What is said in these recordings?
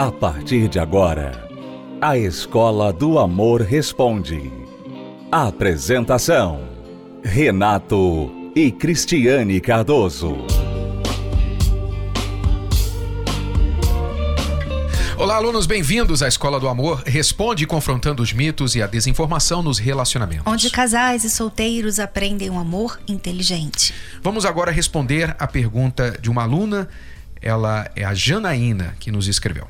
A partir de agora, a Escola do Amor Responde. Apresentação: Renato e Cristiane Cardoso. Olá, alunos, bem-vindos à Escola do Amor. Responde confrontando os mitos e a desinformação nos relacionamentos. Onde casais e solteiros aprendem um amor inteligente. Vamos agora responder a pergunta de uma aluna. Ela é a Janaína que nos escreveu.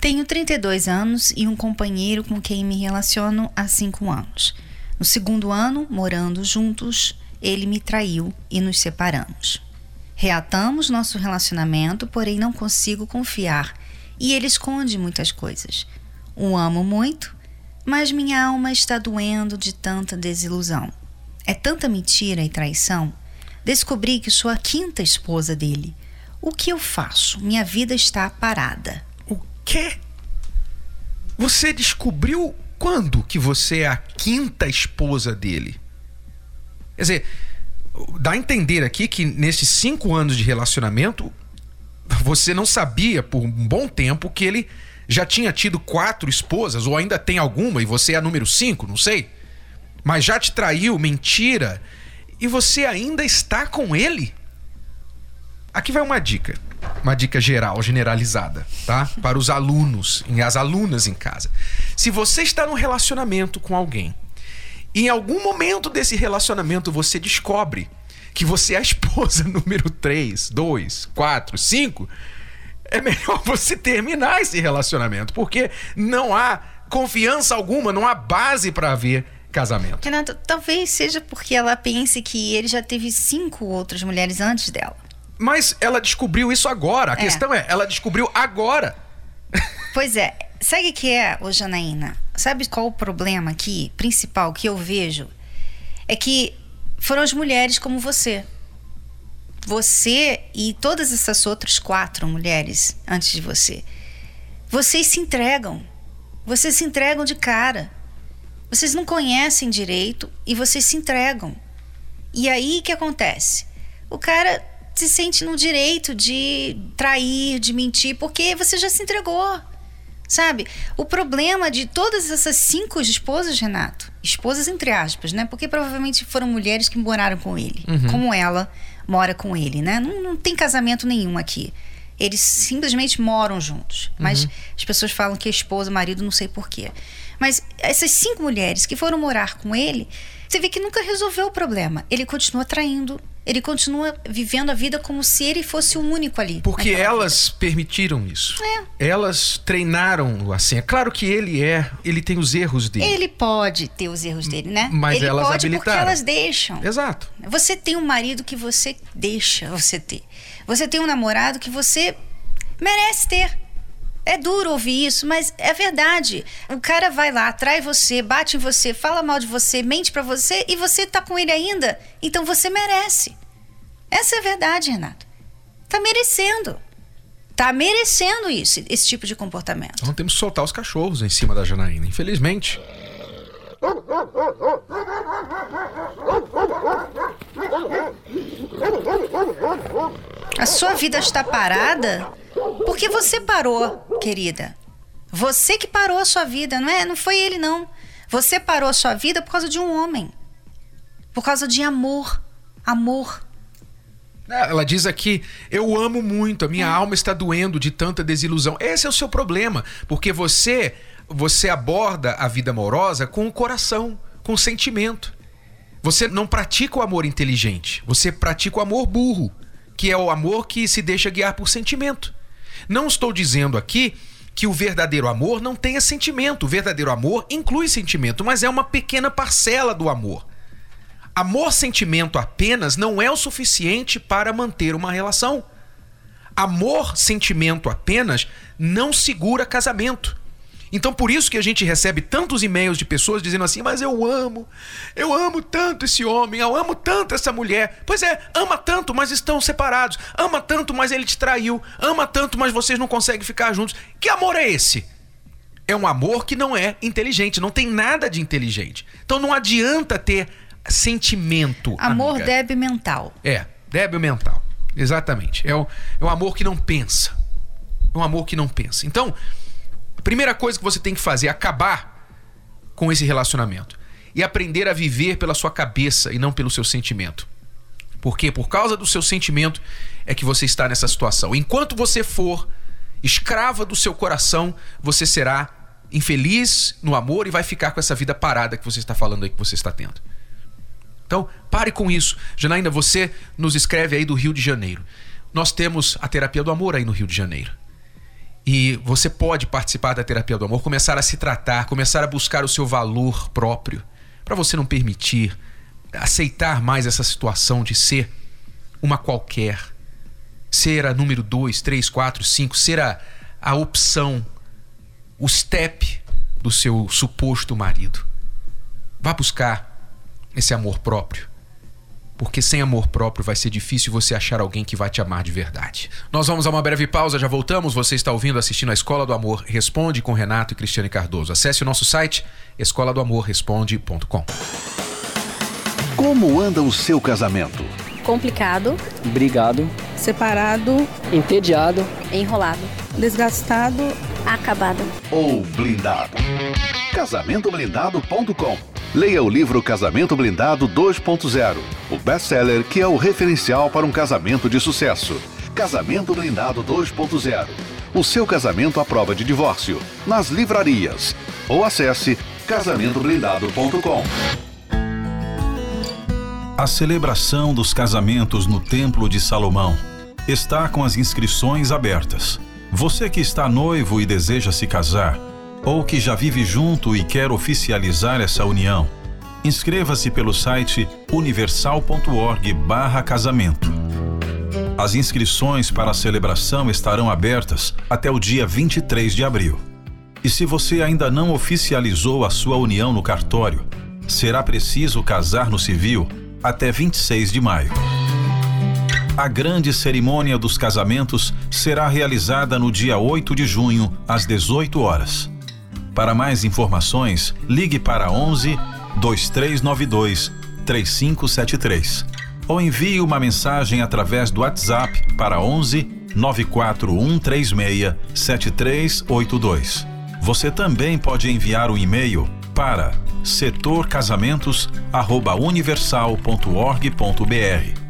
Tenho 32 anos e um companheiro com quem me relaciono há 5 anos. No segundo ano, morando juntos, ele me traiu e nos separamos. Reatamos nosso relacionamento, porém não consigo confiar e ele esconde muitas coisas. O amo muito, mas minha alma está doendo de tanta desilusão. É tanta mentira e traição. Descobri que sou a quinta esposa dele. O que eu faço? Minha vida está parada. O quê? Você descobriu quando que você é a quinta esposa dele? Quer dizer, dá a entender aqui que nesses cinco anos de relacionamento, você não sabia por um bom tempo que ele já tinha tido quatro esposas, ou ainda tem alguma, e você é a número cinco, não sei. Mas já te traiu, mentira, e você ainda está com ele? Aqui vai uma dica. Uma dica geral, generalizada, tá? Para os alunos e as alunas em casa. Se você está num relacionamento com alguém e em algum momento desse relacionamento você descobre que você é a esposa número 3, 2, 4, 5, é melhor você terminar esse relacionamento, porque não há confiança alguma, não há base para haver casamento. Renato, talvez seja porque ela pense que ele já teve cinco outras mulheres antes dela. Mas ela descobriu isso agora. A é. questão é, ela descobriu agora. Pois é. Sabe o que é, ô Janaína? Sabe qual o problema aqui, principal, que eu vejo? É que foram as mulheres como você. Você e todas essas outras quatro mulheres antes de você. Vocês se entregam. Vocês se entregam de cara. Vocês não conhecem direito e vocês se entregam. E aí o que acontece? O cara se sente no direito de trair, de mentir, porque você já se entregou. Sabe? O problema de todas essas cinco esposas, Renato, esposas entre aspas, né? Porque provavelmente foram mulheres que moraram com ele, uhum. como ela mora com ele, né? Não, não tem casamento nenhum aqui. Eles simplesmente moram juntos. Mas uhum. as pessoas falam que é esposa, marido, não sei porquê. Mas essas cinco mulheres que foram morar com ele, você vê que nunca resolveu o problema. Ele continua traindo, ele continua vivendo a vida como se ele fosse o único ali. Porque elas vida. permitiram isso. É. Elas treinaram assim. É claro que ele é, ele tem os erros dele. Ele pode ter os erros dele, né? Mas ele elas pode habilitaram. porque elas deixam. Exato. Você tem um marido que você deixa você ter. Você tem um namorado que você merece ter. É duro ouvir isso, mas é verdade. O cara vai lá, atrai você, bate em você, fala mal de você, mente para você e você tá com ele ainda. Então você merece. Essa é a verdade, Renato. Tá merecendo. Tá merecendo isso, esse tipo de comportamento. Então temos que soltar os cachorros em cima da Janaína, infelizmente. A sua vida está parada porque você parou, querida. Você que parou a sua vida, não é? Não foi ele não. Você parou a sua vida por causa de um homem. Por causa de amor. Amor. Ela diz aqui: Eu amo muito, a minha é. alma está doendo de tanta desilusão. Esse é o seu problema, porque você você aborda a vida amorosa com o coração, com o sentimento. Você não pratica o amor inteligente, você pratica o amor burro, que é o amor que se deixa guiar por sentimento. Não estou dizendo aqui que o verdadeiro amor não tenha sentimento. O verdadeiro amor inclui sentimento, mas é uma pequena parcela do amor. Amor-sentimento apenas não é o suficiente para manter uma relação. Amor-sentimento apenas não segura casamento. Então por isso que a gente recebe tantos e-mails de pessoas dizendo assim: "Mas eu amo, eu amo tanto esse homem, eu amo tanto essa mulher". Pois é, ama tanto, mas estão separados. Ama tanto, mas ele te traiu. Ama tanto, mas vocês não conseguem ficar juntos. Que amor é esse? É um amor que não é inteligente, não tem nada de inteligente. Então não adianta ter sentimento. Amor amiga. débil mental. É, débil mental. Exatamente. É o, é o amor que não pensa. É um amor que não pensa. Então, primeira coisa que você tem que fazer é acabar com esse relacionamento e aprender a viver pela sua cabeça e não pelo seu sentimento. Porque por causa do seu sentimento é que você está nessa situação. Enquanto você for escrava do seu coração, você será infeliz no amor e vai ficar com essa vida parada que você está falando aí que você está tendo. Então, pare com isso. Janaína, você nos escreve aí do Rio de Janeiro. Nós temos a terapia do amor aí no Rio de Janeiro. E você pode participar da terapia do amor, começar a se tratar, começar a buscar o seu valor próprio, para você não permitir aceitar mais essa situação de ser uma qualquer, ser a número 2, 3, 4, 5, ser a, a opção, o step do seu suposto marido. Vá buscar esse amor próprio. Porque sem amor próprio vai ser difícil você achar alguém que vai te amar de verdade. Nós vamos a uma breve pausa, já voltamos. Você está ouvindo, assistindo a Escola do Amor Responde com Renato e Cristiane Cardoso. Acesse o nosso site escola do amor responde.com. Como anda o seu casamento? Complicado. Brigado. Separado. Entediado. Enrolado. Desgastado. Acabado. Ou blindado? Casamentoblindado.com Leia o livro Casamento Blindado 2.0, o best-seller que é o referencial para um casamento de sucesso. Casamento Blindado 2.0. O seu casamento à prova de divórcio. Nas livrarias. Ou acesse casamentoblindado.com. A celebração dos casamentos no Templo de Salomão está com as inscrições abertas. Você que está noivo e deseja se casar, ou que já vive junto e quer oficializar essa união, inscreva-se pelo site universal.org/casamento. As inscrições para a celebração estarão abertas até o dia 23 de abril. E se você ainda não oficializou a sua união no cartório, será preciso casar no civil até 26 de maio. A grande cerimônia dos casamentos será realizada no dia 8 de junho, às 18 horas. Para mais informações, ligue para 11 2392 3573 ou envie uma mensagem através do WhatsApp para 11 94136 7382. Você também pode enviar um e-mail para setorcasamentos@universal.org.br.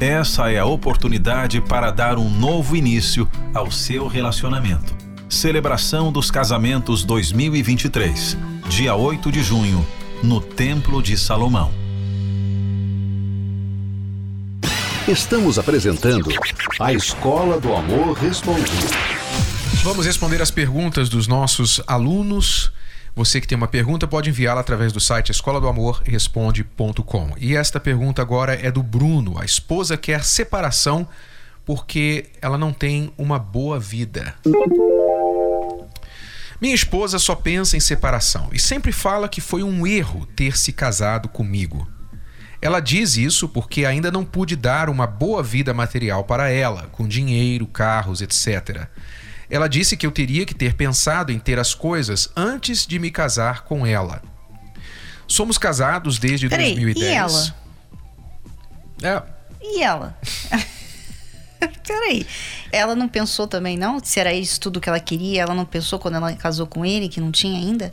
Essa é a oportunidade para dar um novo início ao seu relacionamento. Celebração dos Casamentos 2023, dia 8 de junho, no Templo de Salomão. Estamos apresentando a Escola do Amor Respondido. Vamos responder as perguntas dos nossos alunos. Você que tem uma pergunta pode enviá-la através do site escola do amor responde.com. E esta pergunta agora é do Bruno. A esposa quer separação porque ela não tem uma boa vida. Minha esposa só pensa em separação e sempre fala que foi um erro ter se casado comigo. Ela diz isso porque ainda não pude dar uma boa vida material para ela, com dinheiro, carros, etc. Ela disse que eu teria que ter pensado em ter as coisas antes de me casar com ela. Somos casados desde Peraí, 2010. e ela? É, E ela? Peraí. Ela não pensou também, não? Se era isso tudo que ela queria, ela não pensou quando ela casou com ele, que não tinha ainda?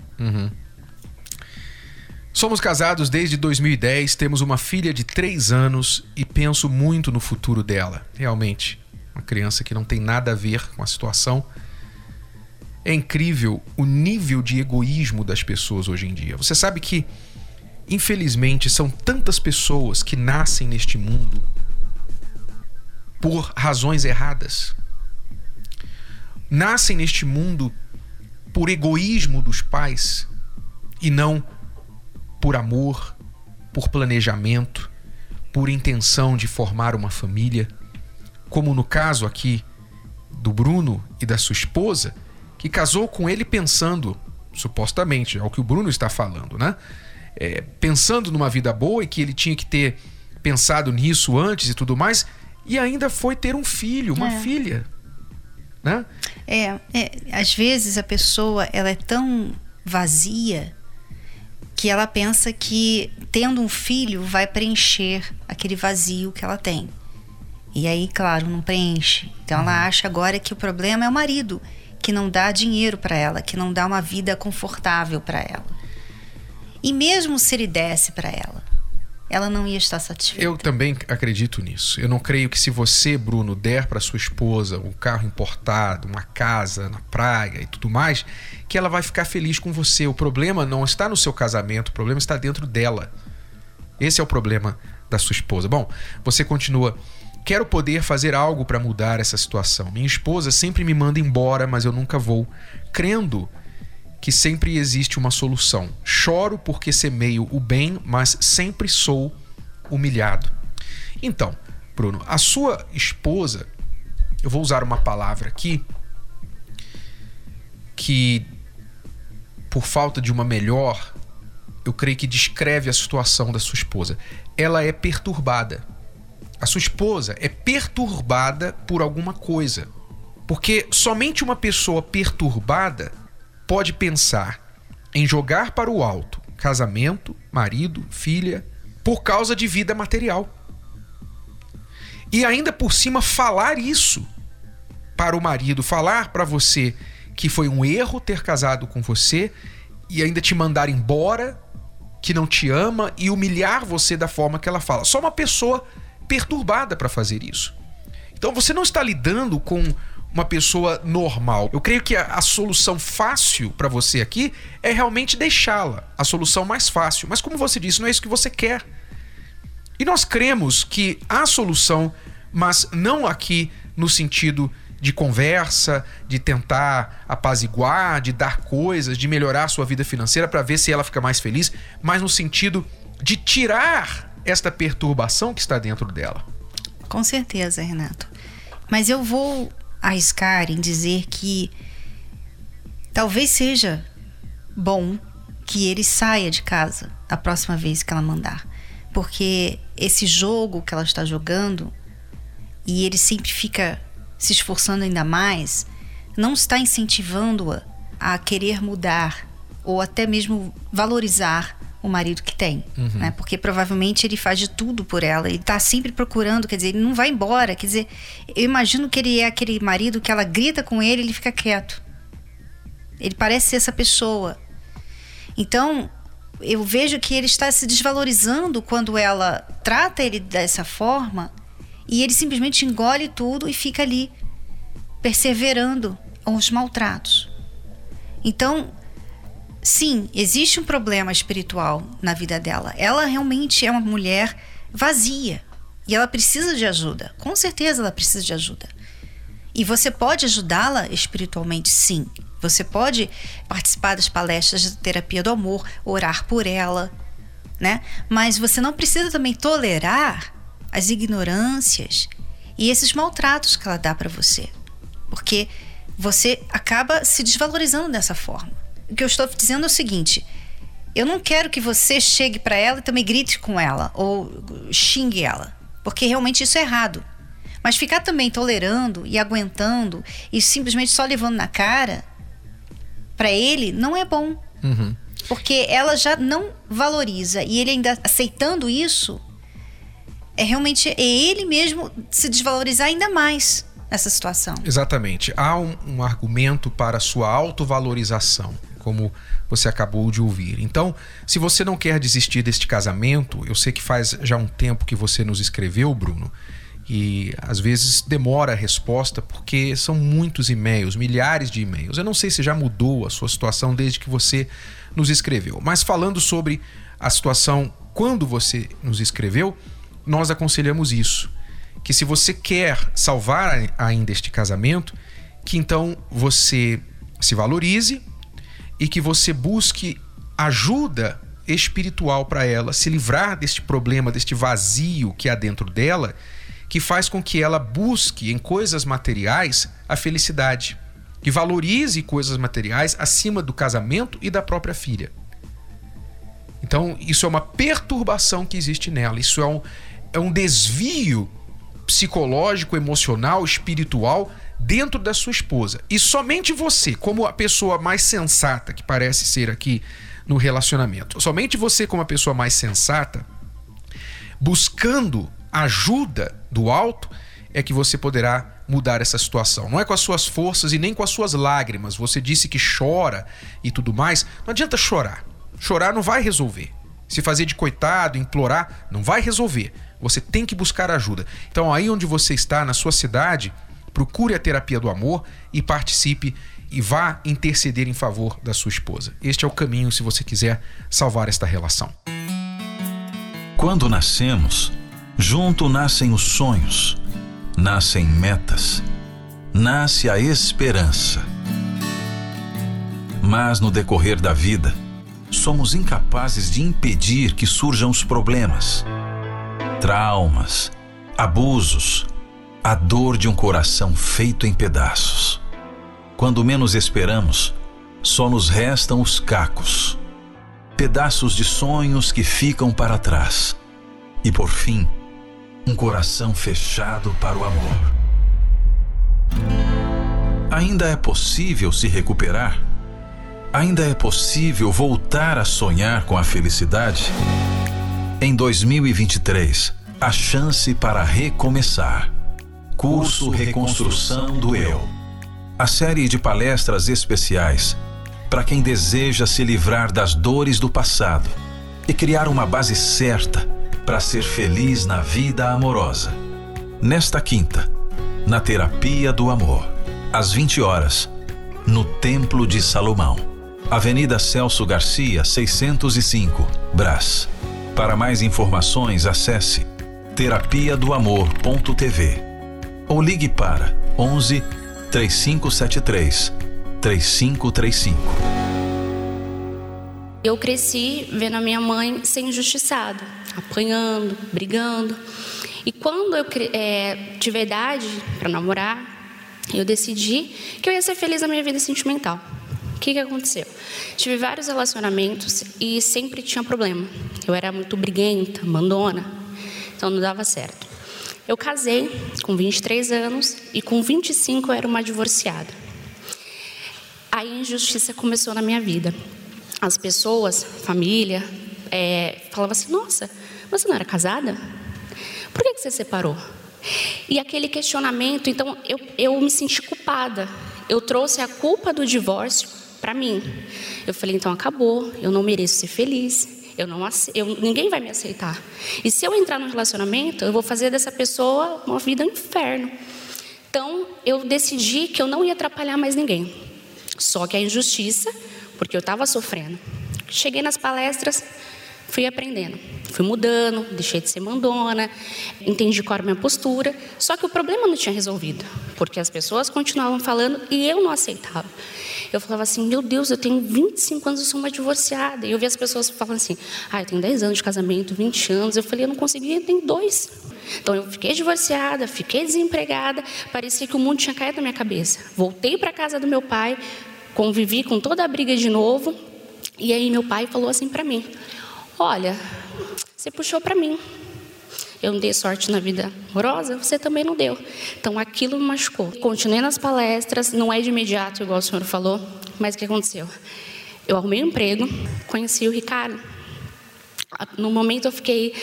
Somos casados desde 2010, temos uma filha de 3 anos e penso muito no futuro dela. Realmente, uma criança que não tem nada a ver com a situação. É incrível o nível de egoísmo das pessoas hoje em dia. Você sabe que, infelizmente, são tantas pessoas que nascem neste mundo por razões erradas. Nascem neste mundo por egoísmo dos pais e não por amor, por planejamento, por intenção de formar uma família, como no caso aqui do Bruno e da sua esposa, que casou com ele pensando, supostamente, é o que o Bruno está falando, né? É, pensando numa vida boa e que ele tinha que ter pensado nisso antes e tudo mais, e ainda foi ter um filho, uma É. filha, né? É, é, às vezes a pessoa ela é tão vazia que ela pensa que tendo um filho vai preencher aquele vazio que ela tem. E aí, claro, não preenche. Então ela acha agora que o problema é o marido, que não dá dinheiro para ela, que não dá uma vida confortável para ela. E mesmo se ele desse para ela, ela não ia estar satisfeita. Eu também acredito nisso. Eu não creio que se você, Bruno, der para sua esposa um carro importado, uma casa na praia e tudo mais, que ela vai ficar feliz com você. O problema não está no seu casamento, o problema está dentro dela. Esse é o problema da sua esposa. Bom, você continua. Quero poder fazer algo para mudar essa situação. Minha esposa sempre me manda embora, mas eu nunca vou, crendo que sempre existe uma solução. Choro porque semeio o bem, mas sempre sou humilhado. Então, Bruno, a sua esposa, eu vou usar uma palavra aqui que, por falta de uma melhor, eu creio que descreve a situação da sua esposa. Ela é perturbada. A sua esposa é perturbada por alguma coisa. Porque somente uma pessoa perturbada pode pensar em jogar para o alto casamento, marido, filha, por causa de vida material. E ainda por cima falar isso para o marido, falar para você que foi um erro ter casado com você e ainda te mandar embora, que não te ama e humilhar você da forma que ela fala. Só uma pessoa perturbada para fazer isso. Então você não está lidando com uma pessoa normal. Eu creio que a, a solução fácil para você aqui é realmente deixá-la, a solução mais fácil. Mas como você disse, não é isso que você quer. E nós cremos que há solução, mas não aqui no sentido de conversa, de tentar apaziguar, de dar coisas, de melhorar a sua vida financeira para ver se ela fica mais feliz, mas no sentido de tirar esta perturbação que está dentro dela. Com certeza, Renato. Mas eu vou arriscar em dizer que talvez seja bom que ele saia de casa a próxima vez que ela mandar. Porque esse jogo que ela está jogando e ele sempre fica se esforçando ainda mais, não está incentivando-a a querer mudar ou até mesmo valorizar o marido que tem, uhum. né? Porque provavelmente ele faz de tudo por ela, ele tá sempre procurando, quer dizer, ele não vai embora, quer dizer, eu imagino que ele é aquele marido que ela grita com ele, ele fica quieto. Ele parece ser essa pessoa. Então, eu vejo que ele está se desvalorizando quando ela trata ele dessa forma e ele simplesmente engole tudo e fica ali perseverando os maltratos. Então, sim, existe um problema espiritual na vida dela. Ela realmente é uma mulher vazia e ela precisa de ajuda. Com certeza ela precisa de ajuda. E você pode ajudá-la espiritualmente, sim. Você pode participar das palestras de terapia do amor, orar por ela, né? Mas você não precisa também tolerar as ignorâncias e esses maltratos que ela dá para você. Porque você acaba se desvalorizando dessa forma. O que eu estou dizendo é o seguinte: eu não quero que você chegue para ela e também grite com ela ou xingue ela, porque realmente isso é errado. Mas ficar também tolerando e aguentando e simplesmente só levando na cara, para ele não é bom. Uhum. Porque ela já não valoriza e ele ainda aceitando isso, é realmente é ele mesmo se desvalorizar ainda mais nessa situação. Exatamente. Há um, um argumento para sua autovalorização como você acabou de ouvir. Então, se você não quer desistir deste casamento, eu sei que faz já um tempo que você nos escreveu, Bruno, e às vezes demora a resposta porque são muitos e-mails, milhares de e-mails. Eu não sei se já mudou a sua situação desde que você nos escreveu, mas falando sobre a situação quando você nos escreveu, nós aconselhamos isso, que se você quer salvar ainda este casamento, que então você se valorize, e que você busque ajuda espiritual para ela se livrar deste problema, deste vazio que há dentro dela, que faz com que ela busque em coisas materiais a felicidade, que valorize coisas materiais acima do casamento e da própria filha. Então, isso é uma perturbação que existe nela, isso é um, é um desvio psicológico, emocional, espiritual dentro da sua esposa. E somente você, como a pessoa mais sensata que parece ser aqui no relacionamento, somente você, como a pessoa mais sensata, buscando ajuda do alto, é que você poderá mudar essa situação. Não é com as suas forças e nem com as suas lágrimas. Você disse que chora e tudo mais. Não adianta chorar. Chorar não vai resolver. Se fazer de coitado, implorar, não vai resolver. Você tem que buscar ajuda. Então, aí onde você está, na sua cidade, procure a terapia do amor e participe e vá interceder em favor da sua esposa. Este é o caminho se você quiser salvar esta relação. Quando nascemos, junto nascem os sonhos, nascem metas, nasce a esperança. Mas no decorrer da vida, somos incapazes de impedir que surjam os problemas, traumas, abusos, a dor de um coração feito em pedaços. Quando menos esperamos, só nos restam os cacos, pedaços de sonhos que ficam para trás. E por fim, um coração fechado para o amor. Ainda é possível se recuperar? Ainda é possível voltar a sonhar com a felicidade? Em 2023, a chance para recomeçar. Curso Reconstrução do Eu. A série de palestras especiais para quem deseja se livrar das dores do passado e criar uma base certa para ser feliz na vida amorosa. Nesta quinta, na Terapia do Amor, às 20 horas, no Templo de Salomão, Avenida Celso Garcia, 605, Brás. Para mais informações, acesse terapia do amor.tv ou ligue para 11 3573 3535. Eu cresci vendo a minha mãe ser injustiçada, apanhando, brigando. E quando eu é, tive idade para namorar, eu decidi que eu ia ser feliz na minha vida sentimental. O que, que aconteceu? Tive vários relacionamentos e sempre tinha problema. Eu era muito briguenta, mandona, então não dava certo. Eu casei com 23 anos e com 25 eu era uma divorciada. A injustiça começou na minha vida. As pessoas, família, é, falavam assim: Nossa, você não era casada? Por que, que você separou? E aquele questionamento, então eu, eu me senti culpada. Eu trouxe a culpa do divórcio para mim. Eu falei: então acabou, eu não mereço ser feliz, eu não, eu, ninguém vai me aceitar. E se eu entrar num relacionamento, eu vou fazer dessa pessoa uma vida um inferno. Então, eu decidi que eu não ia atrapalhar mais ninguém. Só que a injustiça, porque eu estava sofrendo. Cheguei nas palestras, fui aprendendo, fui mudando, deixei de ser mandona, entendi qual era a minha postura. Só que o problema não tinha resolvido, porque as pessoas continuavam falando e eu não aceitava. Eu falava assim, meu Deus, eu tenho 25 anos, eu sou uma divorciada. E eu via as pessoas falando assim, ah, eu tenho 10 anos de casamento, 20 anos. Eu falei, eu não conseguia, tem dois. Então eu fiquei divorciada, fiquei desempregada, parecia que o mundo tinha caído na minha cabeça. Voltei para casa do meu pai, convivi com toda a briga de novo. E aí meu pai falou assim para mim: Olha, você puxou para mim. Eu não dei sorte na vida amorosa, você também não deu. Então aquilo me machucou. Continuei nas palestras, não é de imediato, igual o senhor falou, mas o que aconteceu? Eu arrumei um emprego, conheci o Ricardo. No momento eu fiquei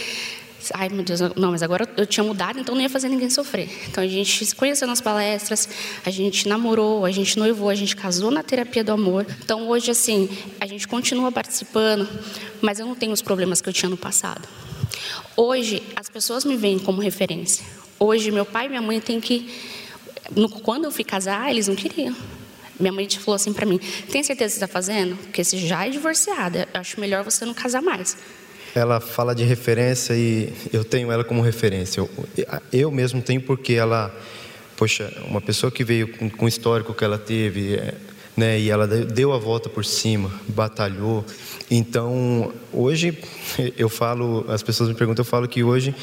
Ai, meu Deus, não, mas agora eu tinha mudado, então não ia fazer ninguém sofrer. Então a gente se conheceu nas palestras, a gente namorou, a gente noivou, a gente casou na terapia do amor. Então hoje, assim, a gente continua participando, mas eu não tenho os problemas que eu tinha no passado. Hoje, as pessoas me veem como referência. Hoje, meu pai e minha mãe têm que. Quando eu fui casar, eles não queriam. Minha mãe falou assim para mim: tem certeza que está fazendo? Porque você já é divorciada, eu acho melhor você não casar mais. Ela fala de referência e eu tenho ela como referência. Eu, eu mesmo tenho porque ela, poxa, uma pessoa que veio com, com o histórico que ela teve, é, né, e ela deu a volta por cima, batalhou. Então, hoje eu falo, as pessoas me perguntam, eu falo que hoje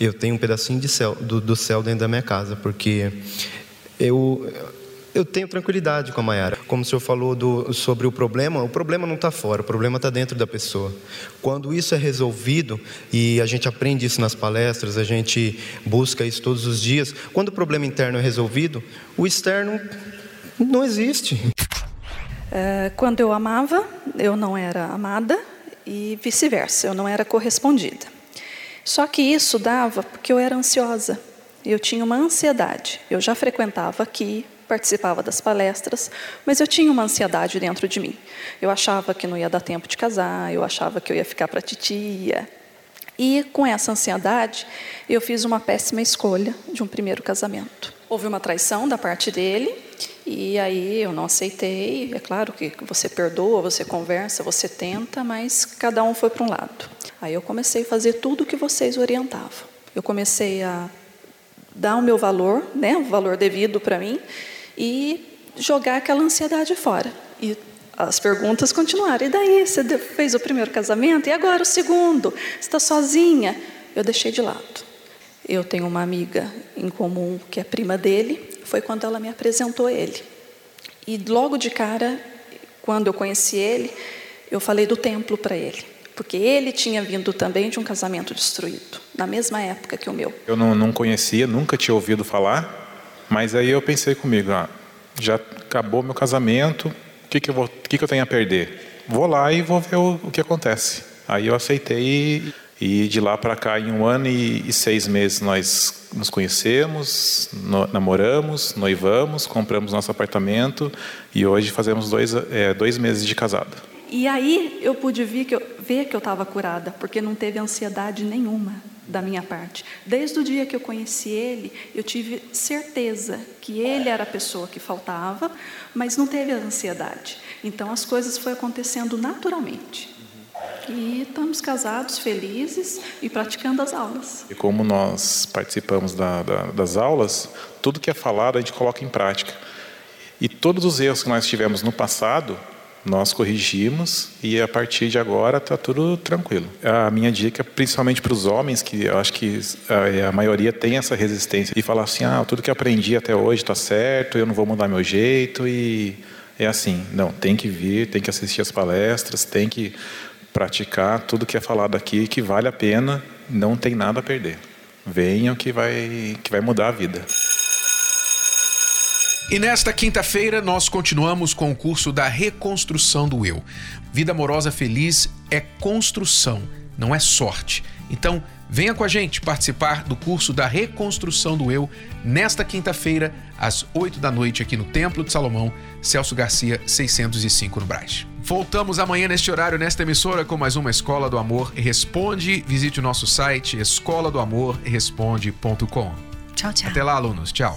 eu tenho um pedacinho de céu, do, do céu dentro da minha casa, porque eu eu tenho tranquilidade com a Mayara. Como o senhor falou do, sobre o problema, o problema não está fora, o problema está dentro da pessoa. Quando isso é resolvido, e a gente aprende isso nas palestras, a gente busca isso todos os dias, quando o problema interno é resolvido, o externo não existe. É, quando eu amava, eu não era amada e vice-versa, eu não era correspondida. Só que isso dava porque eu era ansiosa. Eu tinha uma ansiedade. Eu já frequentava aqui, participava das palestras, mas eu tinha uma ansiedade dentro de mim. Eu achava que não ia dar tempo de casar, eu achava que eu ia ficar para titia. E com essa ansiedade, eu fiz uma péssima escolha de um primeiro casamento. Houve uma traição da parte dele, e aí eu não aceitei. É claro que você perdoa, você conversa, você tenta, mas cada um foi para um lado. Aí eu comecei a fazer tudo o que vocês orientavam. Eu comecei a dar o meu valor, né, o valor devido para mim, e jogar aquela ansiedade fora. E as perguntas continuaram. E daí? Você fez o primeiro casamento? E agora o segundo? Está sozinha? Eu deixei de lado. Eu tenho uma amiga em comum que é prima dele. Foi quando ela me apresentou ele. E logo de cara, quando eu conheci ele, eu falei do templo para ele. Porque ele tinha vindo também de um casamento destruído, na mesma época que o meu. Eu não, não conhecia, nunca tinha ouvido falar, mas aí eu pensei comigo: ah, já acabou meu casamento, o que, que, eu, vou, que, que eu tenho a perder? Vou lá e vou ver o, o que acontece. Aí eu aceitei e de lá para cá, em um ano e, e, seis meses, nós nos conhecemos, no, namoramos, noivamos, compramos nosso apartamento e hoje fazemos dois, é, dois meses de casado. E aí eu pude ver que eu ver que eu estava curada, porque não teve ansiedade nenhuma da minha parte. Desde o dia que eu conheci ele, eu tive certeza que ele era a pessoa que faltava, mas não teve ansiedade. Então as coisas foram acontecendo naturalmente. E estamos casados, felizes e praticando as aulas. E como nós participamos da, da, das aulas, tudo que é falado a gente coloca em prática. E todos os erros que nós tivemos no passado, nós corrigimos e a partir de agora está tudo tranquilo. A minha dica, principalmente para os homens, que eu acho que a, a, maioria tem essa resistência, e falar assim: ah, tudo que aprendi até hoje está certo, eu não vou mudar meu jeito e é assim. Não, tem que vir, tem que assistir as palestras, tem que praticar tudo que é falado aqui, que vale a pena, não tem nada a perder. Venham que vai, que vai mudar a vida. E nesta quinta-feira nós continuamos com o curso da reconstrução do eu. Vida amorosa feliz é construção, não é sorte. Então, venha com a gente participar do curso da reconstrução do eu nesta quinta-feira, às 8 da noite, aqui no Templo de Salomão, Celso Garcia, 605 no Brás. Voltamos amanhã neste horário, nesta emissora, com mais uma Escola do Amor Responde. Visite o nosso site escola do amor responde.com. Tchau, tchau. Até lá, alunos. Tchau.